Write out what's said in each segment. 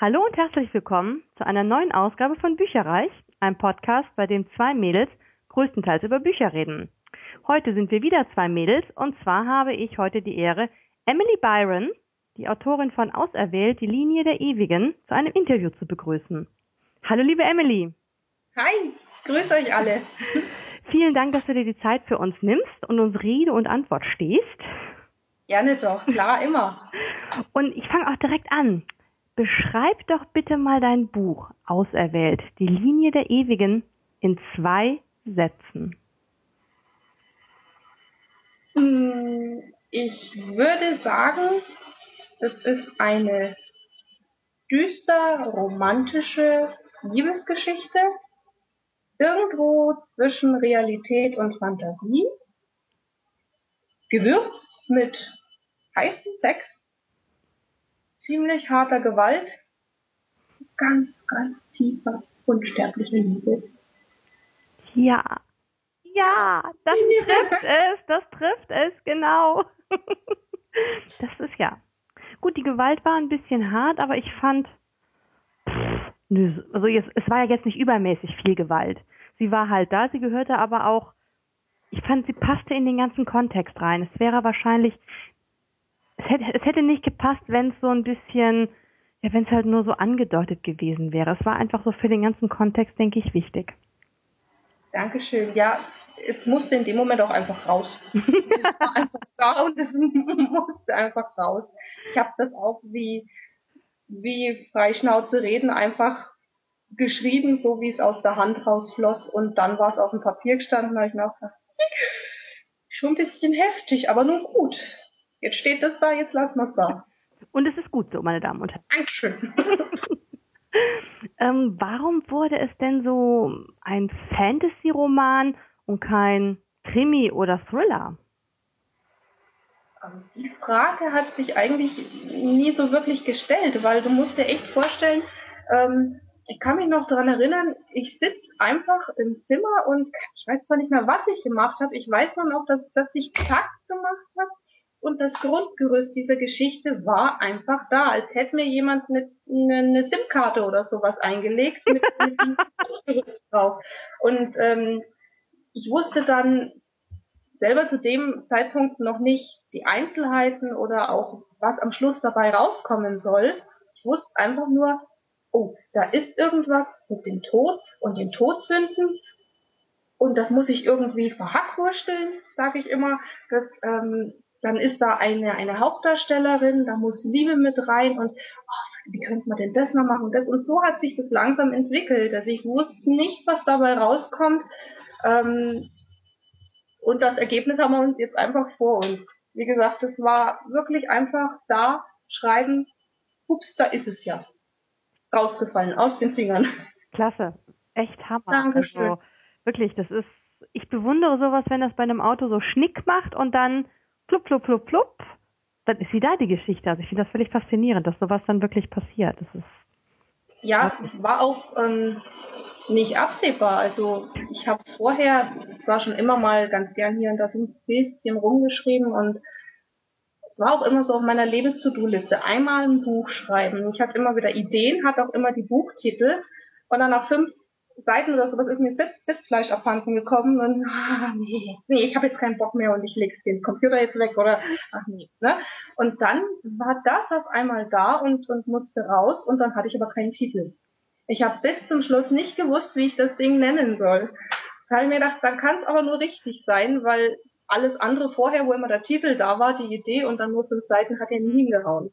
Hallo und herzlich willkommen zu einer neuen Ausgabe von Bücherreich, einem Podcast, bei dem zwei Mädels größtenteils über Bücher reden. Heute sind wir wieder zwei Mädels und zwar habe ich heute die Ehre, Emily Byron, die Autorin von Auserwählt, die Linie der Ewigen, zu einem Interview zu begrüßen. Hallo liebe Emily. Hi, grüß euch alle. Vielen Dank, dass du dir die Zeit für uns nimmst und uns Rede und Antwort stehst. Gerne doch, klar, immer. Und ich fange auch direkt an. Beschreib doch bitte mal dein Buch Auserwählt, die Linie der Ewigen in zwei Sätzen. Hm, ich würde sagen, es ist eine düster romantische Liebesgeschichte, irgendwo zwischen Realität und Fantasie, gewürzt mit heißem Sex ziemlich harter Gewalt, ganz, ganz tiefer, unsterblicher Liebe. Ja, ja, das trifft es, das trifft es, genau. das ist ja. Gut, die Gewalt war ein bisschen hart, aber ich fand, pff, also jetzt, es war ja jetzt nicht übermäßig viel Gewalt. Sie war halt da, sie gehörte aber auch, ich fand, sie passte in den ganzen Kontext rein. Es wäre wahrscheinlich es hätte, es hätte nicht gepasst, wenn es so ein bisschen, ja, wenn es halt nur so angedeutet gewesen wäre. Es war einfach so für den ganzen Kontext, denke ich, wichtig. Dankeschön. Ja, es musste in dem Moment auch einfach raus. es war einfach da und es musste einfach raus. Ich habe das auch wie, wie Freischnauze reden einfach geschrieben, so wie es aus der Hand rausfloss und dann war es auf dem Papier gestanden, habe ich mir auch gedacht, schon ein bisschen heftig, aber nun gut. Jetzt steht das da, jetzt lassen wir es da. Und es ist gut so, meine Damen und Herren. Dankeschön. ähm, warum wurde es denn so ein Fantasy-Roman und kein Krimi oder Thriller? Also die Frage hat sich eigentlich nie so wirklich gestellt, weil du musst dir echt vorstellen, ähm, ich kann mich noch daran erinnern, ich sitze einfach im Zimmer und ich weiß zwar nicht mehr, was ich gemacht habe, ich weiß nur noch, dass plötzlich Takt gemacht hat und das Grundgerüst dieser Geschichte war einfach da, als hätte mir jemand eine, eine, eine SIM-Karte oder sowas eingelegt mit, mit diesem Grundgerüst drauf. Und ähm, ich wusste dann selber zu dem Zeitpunkt noch nicht die Einzelheiten oder auch was am Schluss dabei rauskommen soll. Ich wusste einfach nur, oh, da ist irgendwas mit dem Tod und den Todsünden und das muss ich irgendwie verhackwursteln, sage ich immer. Das, ähm, dann ist da eine, eine Hauptdarstellerin, da muss Liebe mit rein und oh, wie könnte man denn das noch machen? Das, und so hat sich das langsam entwickelt. Also ich wusste nicht, was dabei rauskommt. Ähm, und das Ergebnis haben wir uns jetzt einfach vor uns. Wie gesagt, das war wirklich einfach da, schreiben, ups, da ist es ja. Rausgefallen, aus den Fingern. Klasse. Echt Hammer. Dankeschön. Also, wirklich, das ist, ich bewundere sowas, wenn das bei einem Auto so Schnick macht und dann plupp, plupp, plupp, plupp, dann ist sie da, die Geschichte. Also ich finde das völlig faszinierend, dass sowas dann wirklich passiert. Das ist ja, es war auch ähm, nicht absehbar. Also ich habe vorher zwar schon immer mal ganz gern hier und da so ein bisschen rumgeschrieben und es war auch immer so auf meiner Lebens-To-Do-Liste. Einmal ein Buch schreiben. Ich hatte immer wieder Ideen, hatte auch immer die Buchtitel und dann nach fünf Seiten oder sowas ist mir Sitz, Sitzfleisch abhanden gekommen und ah, nee, nee, ich habe jetzt keinen Bock mehr und ich leg's den Computer jetzt weg oder ach nee. Ne? Und dann war das auf einmal da und, und musste raus und dann hatte ich aber keinen Titel. Ich habe bis zum Schluss nicht gewusst, wie ich das Ding nennen soll. Da habe ich mir gedacht, dann kann es aber nur richtig sein, weil alles andere vorher, wo immer der Titel da war, die Idee und dann nur fünf Seiten, hat ja nie hingehauen.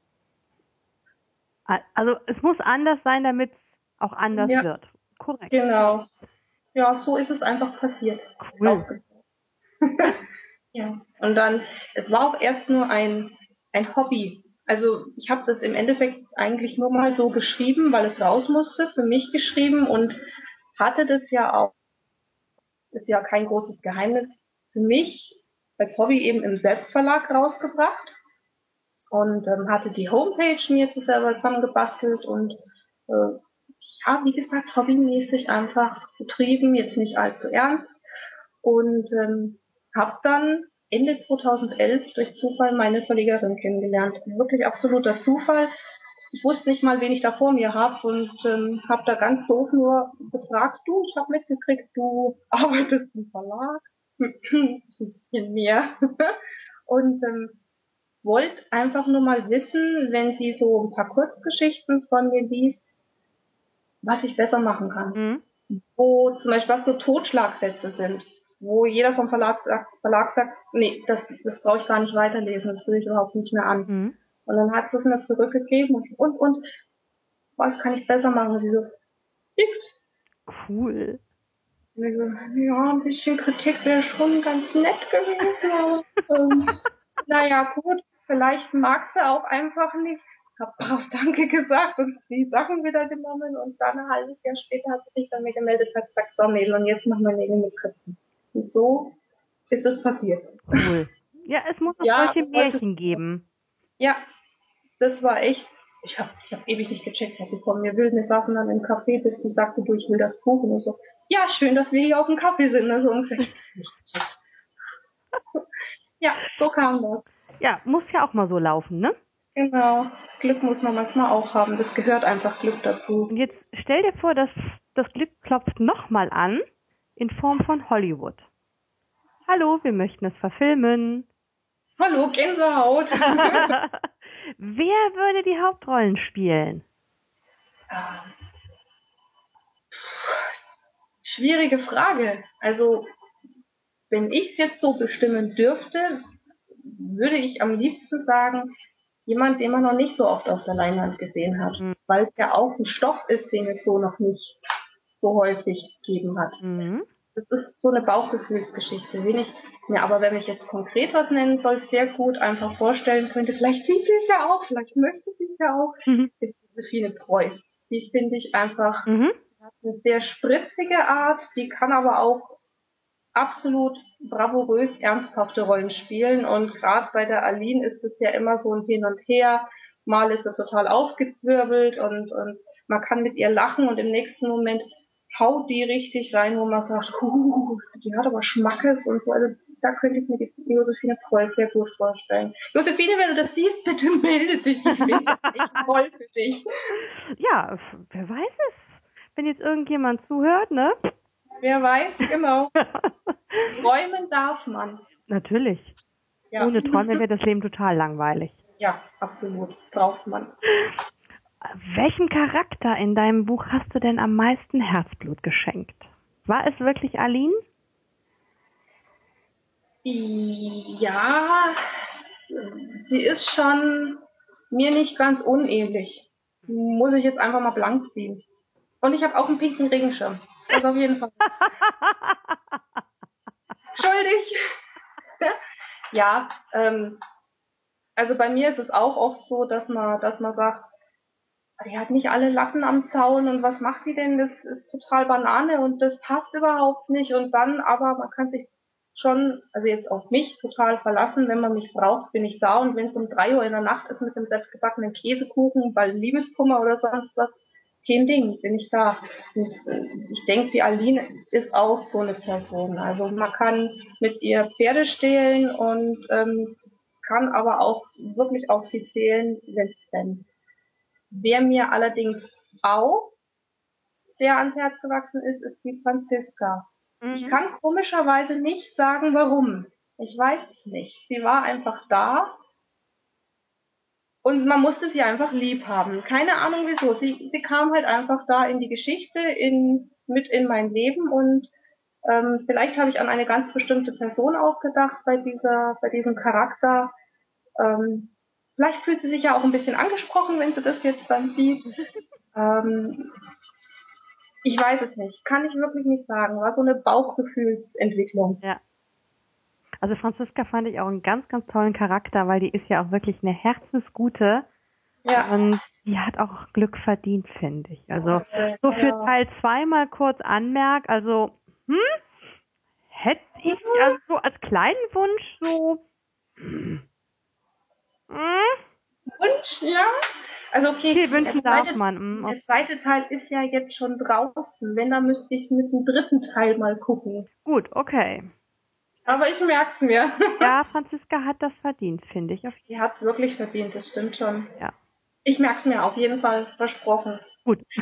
Also es muss anders sein, damit es auch anders ja. wird. Korrekt. Genau. Ja, so ist es einfach passiert. Cool. ja. Und dann, es war auch erst nur ein, ein Hobby. Also ich habe das im Endeffekt eigentlich nur mal so geschrieben, weil es raus musste, für mich geschrieben und hatte das ja auch, ist ja kein großes Geheimnis, für mich als Hobby eben im Selbstverlag rausgebracht und ähm, hatte die Homepage mir zu selber zusammengebastelt und äh, ja, wie gesagt, hobbymäßig einfach betrieben, jetzt nicht allzu ernst. Und ähm, habe dann Ende 2011 durch Zufall meine Verlegerin kennengelernt. Wirklich absoluter Zufall. ich wusste nicht mal, wen ich da vor mir habe und ähm, habe da ganz doof nur gefragt, du, ich habe mitgekriegt, du arbeitest im Verlag, ein bisschen mehr und ähm, wollte einfach nur mal wissen, wenn sie so ein paar Kurzgeschichten von mir liest, was ich besser machen kann. Mhm. Wo zum Beispiel was so Totschlagsätze sind, wo jeder vom Verlag sagt, Verlag sagt nee, das, das brauche ich gar nicht weiterlesen, das will ich überhaupt nicht mehr an. Mhm. Und dann hat sie es mir zurückgegeben und, und, und, was kann ich besser machen? Und sie so, nichts. Cool. Und so, ja, ein bisschen Kritik wäre schon ganz nett gewesen. aber, ähm, naja, gut, vielleicht mag sie auch einfach nicht. Hab brav Danke gesagt und die Sachen wieder genommen und dann ein halbes Jahr später hat sie sich dann mir gemeldet und gesagt, so Mädel, und jetzt machen wir Nägel mit Köpfen. Und so ist es passiert. Cool. Ja, es muss auch ja, solche Märchen geben. Ja, das war echt, ich habe ich hab ewig nicht gecheckt, was sie von mir will. Wir saßen dann im Café, bis sie sagte, du, ich will das Buch. Und ich so, ja, schön, dass wir hier auf dem Kaffee sind. Also ungefähr. Ja, so kam das. Ja, muss ja auch mal so laufen, ne? Genau. Glück muss man manchmal auch haben. Das gehört einfach Glück dazu. Und jetzt stell dir vor, dass das Glück klopft nochmal an in Form von Hollywood. Hallo, wir möchten es verfilmen. Hallo, Gänsehaut. Wer würde die Hauptrollen spielen? Ähm, schwierige Frage. Also, wenn ich es jetzt so bestimmen dürfte, würde ich am liebsten sagen, jemand, den man noch nicht so oft auf der Leinwand gesehen hat, mhm. weil es ja auch ein Stoff ist, den es so noch nicht so häufig gegeben hat. Mhm. Das ist so eine Bauchgefühlsgeschichte, wenig mehr. Aber wenn ich jetzt konkret was nennen soll, sehr gut einfach vorstellen könnte, vielleicht sieht sie es ja auch, vielleicht möchte sie es ja auch, mhm. ist Josephine Preuß. Die finde ich einfach mhm. eine sehr spritzige Art, die kann aber auch absolut bravourös ernsthafte Rollen spielen. Und gerade bei der Aline ist es ja immer so ein Hin und Her. Mal ist sie total aufgezwirbelt und, und man kann mit ihr lachen und im nächsten Moment haut die richtig rein, wo man sagt, die hat aber Schmackes und so. Also da könnte ich mir die Josephine Preuß sehr gut vorstellen. Josephine, wenn du das siehst, bitte melde dich. Ich bin echt toll für dich. Ja, wer weiß es. Wenn jetzt irgendjemand zuhört, ne? Wer weiß, genau. Träumen darf man. Natürlich. Ja. Ohne Träume wäre das Leben total langweilig. Ja, absolut. Braucht man. Welchen Charakter in deinem Buch hast du denn am meisten Herzblut geschenkt? War es wirklich Aline? Ja, sie ist schon mir nicht ganz unähnlich. Muss ich jetzt einfach mal blank ziehen. Und ich habe auch einen pinken Regenschirm. Das auf jeden Fall. Schuldig. ja, ähm, also bei mir ist es auch oft so, dass man, dass man sagt, die hat nicht alle Latten am Zaun und was macht die denn? Das ist total Banane und das passt überhaupt nicht. Und dann aber, man kann sich schon, also jetzt auf mich total verlassen, wenn man mich braucht, bin ich da und wenn es um drei Uhr in der Nacht ist mit dem selbstgebackenen Käsekuchen, weil Liebeskummer oder sonst was, kein Ding, bin ich da. Und ich denke, die Aline ist auch so eine Person. Also man kann mit ihr Pferde stehlen und ähm, kann aber auch wirklich auf sie zählen, wenn es brennt. Wer mir allerdings auch sehr ans Herz gewachsen ist, ist die Franziska. Mhm. Ich kann komischerweise nicht sagen, warum. Ich weiß es nicht. Sie war einfach da und man musste sie einfach lieb haben. Keine Ahnung wieso. Sie, sie kam halt einfach da in die Geschichte, in, mit in mein Leben und ähm, vielleicht habe ich an eine ganz bestimmte Person auch gedacht bei dieser, bei diesem Charakter. Ähm, Vielleicht fühlt sie sich ja auch ein bisschen angesprochen, wenn sie das jetzt dann sieht. ähm, ich weiß es nicht. Kann ich wirklich nicht sagen. War so eine Bauchgefühlsentwicklung. Ja. Also Franziska fand ich auch einen ganz, ganz tollen Charakter, weil die ist ja auch wirklich eine Herzensgute. Ja. Und die hat auch Glück verdient, finde ich. Also so für Teil zwei mal kurz anmerk, also hm, hätte ich mhm. also so als kleinen Wunsch so Wunsch, ja. Also okay, Viel wünschen zweite, darf man. Mm, der zweite Teil ist ja jetzt schon draußen. Wenn, dann müsste ich mit dem dritten Teil mal gucken. Gut, okay. Aber ich merk's mir. Ja, Franziska hat das verdient, finde ich. Die hat's wirklich verdient, das stimmt schon. Ja. Ich merke es mir auf jeden Fall versprochen. Gut.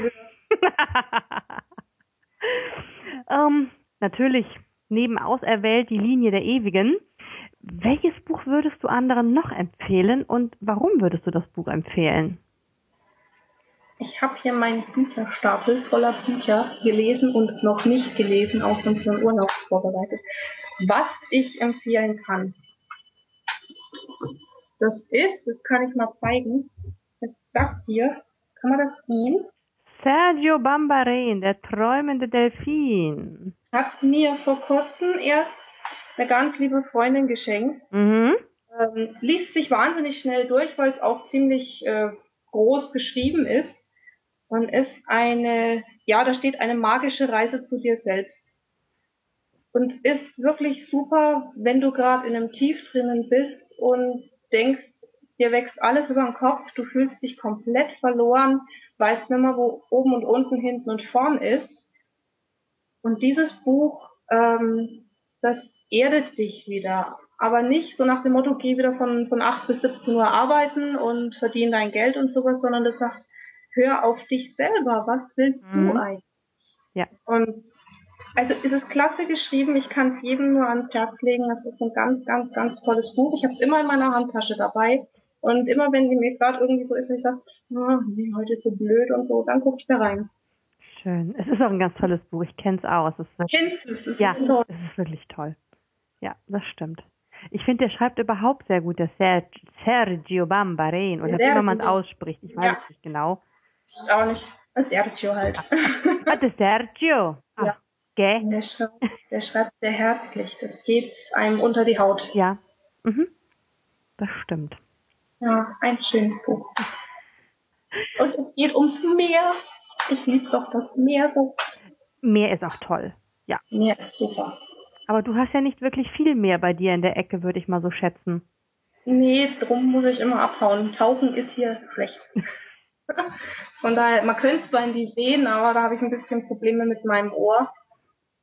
ähm, natürlich, neben auserwählt die Linie der Ewigen. Welches Buch würdest du anderen noch empfehlen und warum würdest du das Buch empfehlen? Ich habe hier meinen Bücherstapel voller Bücher gelesen und noch nicht gelesen, auch schon für den Urlaub vorbereitet. Was ich empfehlen kann. Das ist, das kann ich mal zeigen, ist das hier. Kann man das sehen? Sergio Bambarin, der träumende Delfin. Hat mir vor kurzem erst eine ganz liebe Freundin geschenkt. Mhm. Ähm, liest sich wahnsinnig schnell durch, weil es auch ziemlich äh, groß geschrieben ist. Und ist eine, ja, da steht eine magische Reise zu dir selbst. Und ist wirklich super, wenn du gerade in einem Tief drinnen bist und denkst, dir wächst alles über den Kopf, du fühlst dich komplett verloren, weißt nicht mehr, wo oben und unten, hinten und vorn ist. Und dieses Buch, ähm, das erdet dich wieder. Aber nicht so nach dem Motto, geh wieder von, von 8 bis 17 Uhr arbeiten und verdien dein Geld und sowas, sondern das sagt, hör auf dich selber, was willst mhm. du eigentlich? Ja. Und also es ist klasse geschrieben, ich kann es jedem nur ans Herz legen. Das ist ein ganz, ganz, ganz tolles Buch. Ich habe es immer in meiner Handtasche dabei. Und immer wenn die mir gerade irgendwie so ist, ich sage, oh, nee, heute ist so blöd und so, dann gucke ich da rein. Schön. Es ist auch ein ganz tolles Buch. Ich kenne es auch. Es ist wirklich, ja, es ist wirklich toll. Ja, das stimmt. Ich finde, der schreibt überhaupt sehr gut, der Sergio Bambarin oder wie man es ausspricht. Ich weiß ja. nicht genau. Ich auch nicht. Sergio halt. Ah, der Sergio. Ah, ja. Gell? Der schreibt, der schreibt sehr herzlich. Das geht einem unter die Haut. Ja. Mhm. Das stimmt. Ja, ein schönes Buch. Und es geht ums Meer. Ich liebe doch das Meer so. Meer ist auch toll. Ja. Meer ist super. Aber du hast ja nicht wirklich viel Meer bei dir in der Ecke, würde ich mal so schätzen. Nee, drum muss ich immer abhauen. Tauchen ist hier schlecht. Von daher, man könnte zwar in die sehen, aber da habe ich ein bisschen Probleme mit meinem Ohr.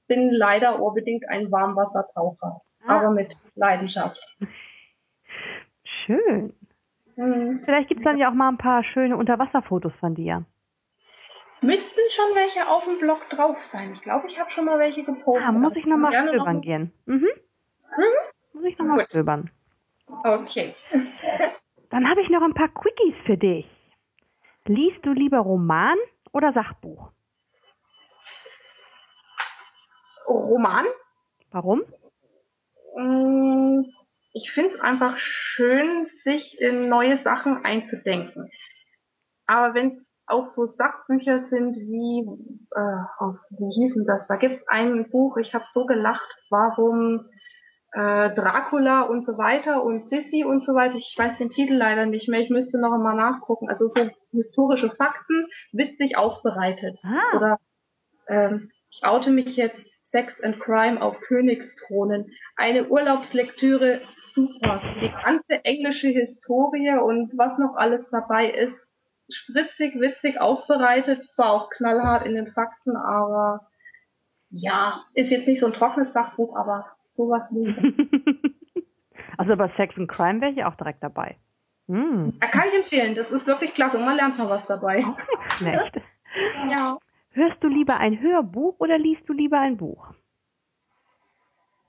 Bin leider ohrbedingt ein Warmwassertaucher, ah. aber mit Leidenschaft. Schön. Mhm. Vielleicht gibt es dann ja auch mal ein paar schöne Unterwasserfotos von dir. Müssten schon welche auf dem Blog drauf sein. Ich glaube, ich habe schon mal welche gepostet. Ah, muss ich nochmal stöbern noch... gehen. Mhm. Mhm. Muss ich nochmal stöbern. Okay. Dann habe ich noch ein paar Quickies für dich. Liest du lieber Roman oder Sachbuch? Roman. Warum? Mm, ich finde es einfach schön, sich in neue Sachen einzudenken. Aber wenn auch so Sachbücher sind wie, äh, oh, wie hießen das? Da gibt es ein Buch, ich habe so gelacht, warum äh, Dracula und so weiter und Sissy und so weiter. Ich weiß den Titel leider nicht mehr. Ich müsste noch einmal nachgucken. Also so historische Fakten, witzig aufbereitet. Ah. Oder ähm, ich oute mich jetzt Sex and Crime auf Königsthronen. Eine Urlaubslektüre, super. Die ganze englische Historie und was noch alles dabei ist, spritzig, witzig aufbereitet, zwar auch knallhart in den Fakten, aber ja, ist jetzt nicht so ein trockenes Sachbuch, aber sowas lesen. also bei Sex and Crime wäre ich auch direkt dabei. Hm. Da kann ich empfehlen, das ist wirklich klasse und man lernt mal was dabei. Auch nicht schlecht. ja. Hörst du lieber ein Hörbuch oder liest du lieber ein Buch?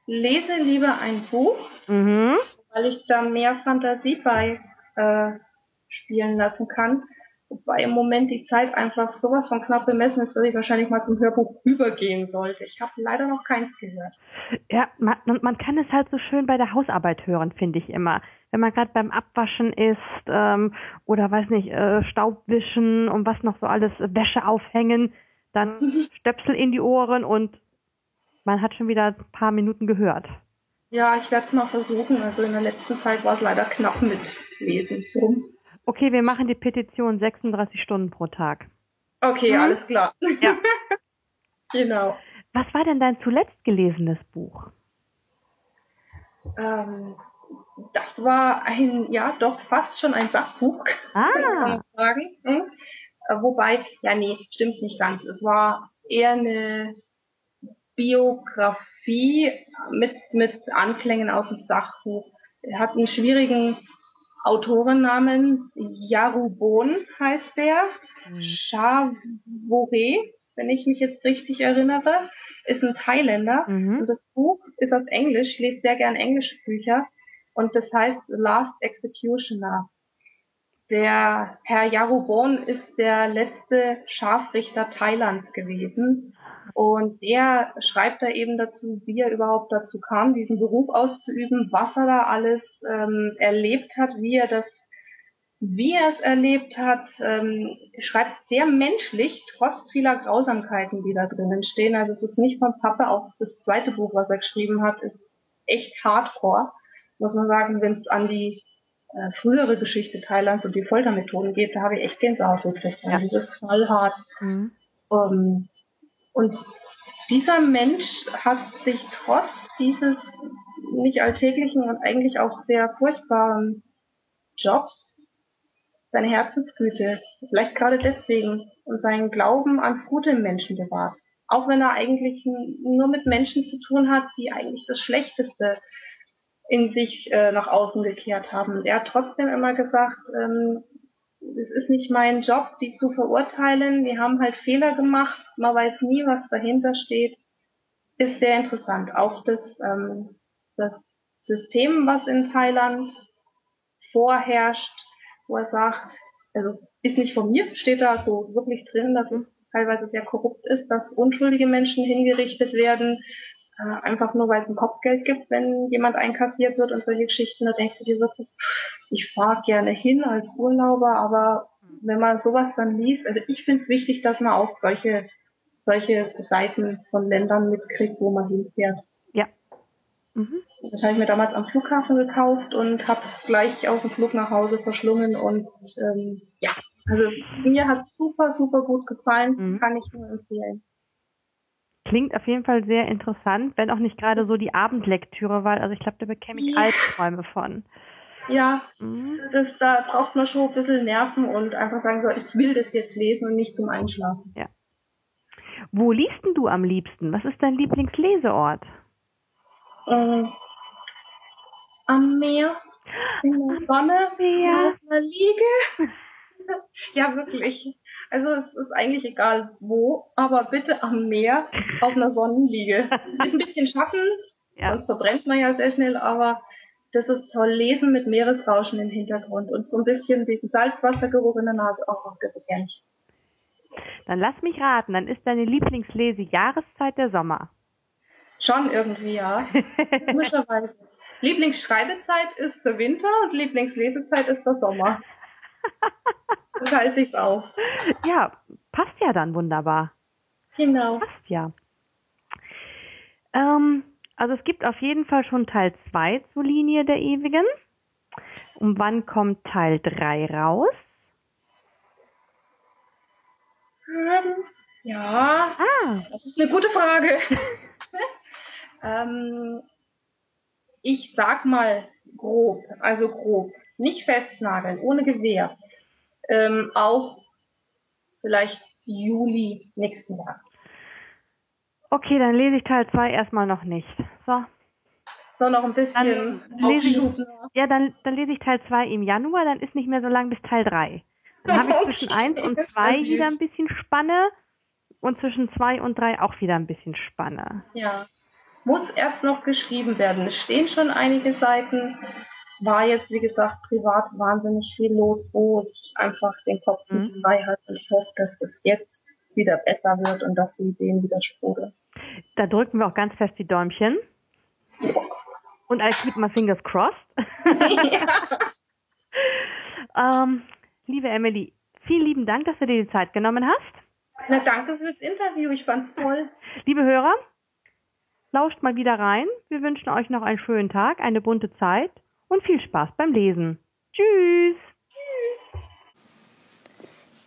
Lese lieber ein Buch, mhm. weil ich da mehr Fantasie bei äh, spielen lassen kann. Wobei im Moment die Zeit einfach sowas von knapp bemessen ist, dass ich wahrscheinlich mal zum Hörbuch übergehen sollte. Ich habe leider noch keins gehört. Ja, man, man kann es halt so schön bei der Hausarbeit hören, finde ich immer. Wenn man gerade beim Abwaschen ist ähm, oder weiß nicht, äh, Staubwischen und was noch so alles, Wäsche aufhängen, dann Stöpsel in die Ohren und man hat schon wieder ein paar Minuten gehört. Ja, ich werde es mal versuchen. Also in der letzten Zeit war es leider knapp mit Lesen. Drum. Okay, wir machen die Petition 36 Stunden pro Tag. Okay, hm? alles klar. Ja. genau. Was war denn dein zuletzt gelesenes Buch? Ähm, das war ein, ja, doch fast schon ein Sachbuch, ah. kann man sagen. Hm? Wobei, ja, nee, stimmt nicht ganz. Es war eher eine Biografie mit, mit Anklängen aus dem Sachbuch. Er hat einen schwierigen Autorennamen Yarubon heißt der. Mhm. Chavore, wenn ich mich jetzt richtig erinnere, ist ein Thailänder. Mhm. Und das Buch ist auf Englisch. Ich lese sehr gern englische Bücher. Und das heißt The Last Executioner. Der Herr Yarubon ist der letzte Scharfrichter Thailands gewesen. Und der schreibt da eben dazu, wie er überhaupt dazu kam, diesen Beruf auszuüben, was er da alles ähm, erlebt hat, wie er das, wie er es erlebt hat, ähm, schreibt sehr menschlich, trotz vieler Grausamkeiten, die da drinnen stehen. Also es ist nicht von Pappe, auch das zweite Buch, was er geschrieben hat, ist echt hardcore, muss man sagen, wenn es an die äh, frühere Geschichte Thailands und die Foltermethoden geht, da habe ich echt Gänsehaut gekriegt. Also ja. das ist knallhart. Mhm. Um, ähm, und dieser Mensch hat sich trotz dieses nicht alltäglichen und eigentlich auch sehr furchtbaren Jobs seine Herzensgüte, vielleicht gerade deswegen, und seinen Glauben ans Gute im Menschen bewahrt. Auch wenn er eigentlich nur mit Menschen zu tun hat, die eigentlich das Schlechteste in sich äh, nach außen gekehrt haben. Er hat trotzdem immer gesagt, ähm, es ist nicht mein Job, die zu verurteilen. Wir haben halt Fehler gemacht. Man weiß nie, was dahinter steht. Ist sehr interessant. Auch das, ähm, das System, was in Thailand vorherrscht, wo er sagt, also ist nicht von mir, steht da so wirklich drin, dass es teilweise sehr korrupt ist, dass unschuldige Menschen hingerichtet werden, äh, einfach nur weil es ein Kopfgeld gibt, wenn jemand einkassiert wird und solche Geschichten, da denkst du dir wirklich, ich fahre gerne hin als Urlauber, aber wenn man sowas dann liest, also ich finde es wichtig, dass man auch solche, solche Seiten von Ländern mitkriegt, wo man hinfährt. Ja. Mhm. Das habe ich mir damals am Flughafen gekauft und habe es gleich auf dem Flug nach Hause verschlungen und ähm, ja, also mir hat super, super gut gefallen, mhm. kann ich nur empfehlen. Klingt auf jeden Fall sehr interessant, wenn auch nicht gerade so die Abendlektüre, weil, also ich glaube, da bekäme ich ja. Albträume von. Ja, mhm. das, da braucht man schon ein bisschen Nerven und einfach sagen so, ich will das jetzt lesen und nicht zum Einschlafen. Ja. Wo liest denn du am liebsten? Was ist dein Lieblingsleseort? Äh, am Meer, in der Sonne, Meer. auf einer Liege. ja, wirklich. Also es ist eigentlich egal wo, aber bitte am Meer auf einer Sonnenliege. Mit ein bisschen Schatten, ja. sonst verbrennt man ja sehr schnell, aber das ist toll. Lesen mit Meeresrauschen im Hintergrund und so ein bisschen diesen Salzwassergeruch in der Nase. Oh, das ist herrlich. Dann lass mich raten, dann ist deine Lieblingslese-Jahreszeit der Sommer. Schon irgendwie, ja. Komischerweise. Lieblingsschreibezeit ist der Winter und Lieblingslesezeit ist der Sommer. teilt sich's auf. Ja, passt ja dann wunderbar. Genau. Passt ja. Ähm, also es gibt auf jeden Fall schon Teil 2 zur Linie der Ewigen. Und wann kommt Teil 3 raus? Ja, ah. das ist eine gute Frage. ähm, ich sag mal grob, also grob, nicht festnageln, ohne Gewehr ähm, auch vielleicht Juli nächsten Jahres. Okay, dann lese ich Teil 2 erstmal noch nicht. So. So, noch ein bisschen dann lese ich, Ja, dann, dann lese ich Teil 2 im Januar, dann ist nicht mehr so lang bis Teil 3. Dann habe ich zwischen 1 und 2 wieder ein bisschen Spanne und zwischen 2 und 3 auch wieder ein bisschen Spanne. Ja. Muss erst noch geschrieben werden. Es stehen schon einige Seiten war jetzt, wie gesagt, privat wahnsinnig viel los, wo ich einfach den Kopf mhm. frei hatte. Und ich hoffe, dass es jetzt wieder besser wird und dass die Ideen wieder sprudeln. Da drücken wir auch ganz fest die Däumchen. Und I keep my fingers crossed. ähm, liebe Emily, vielen lieben Dank, dass du dir die Zeit genommen hast. Na, danke fürs Interview. Ich fand's toll. Liebe Hörer, lauscht mal wieder rein. Wir wünschen euch noch einen schönen Tag, eine bunte Zeit und viel Spaß beim Lesen. Tschüss!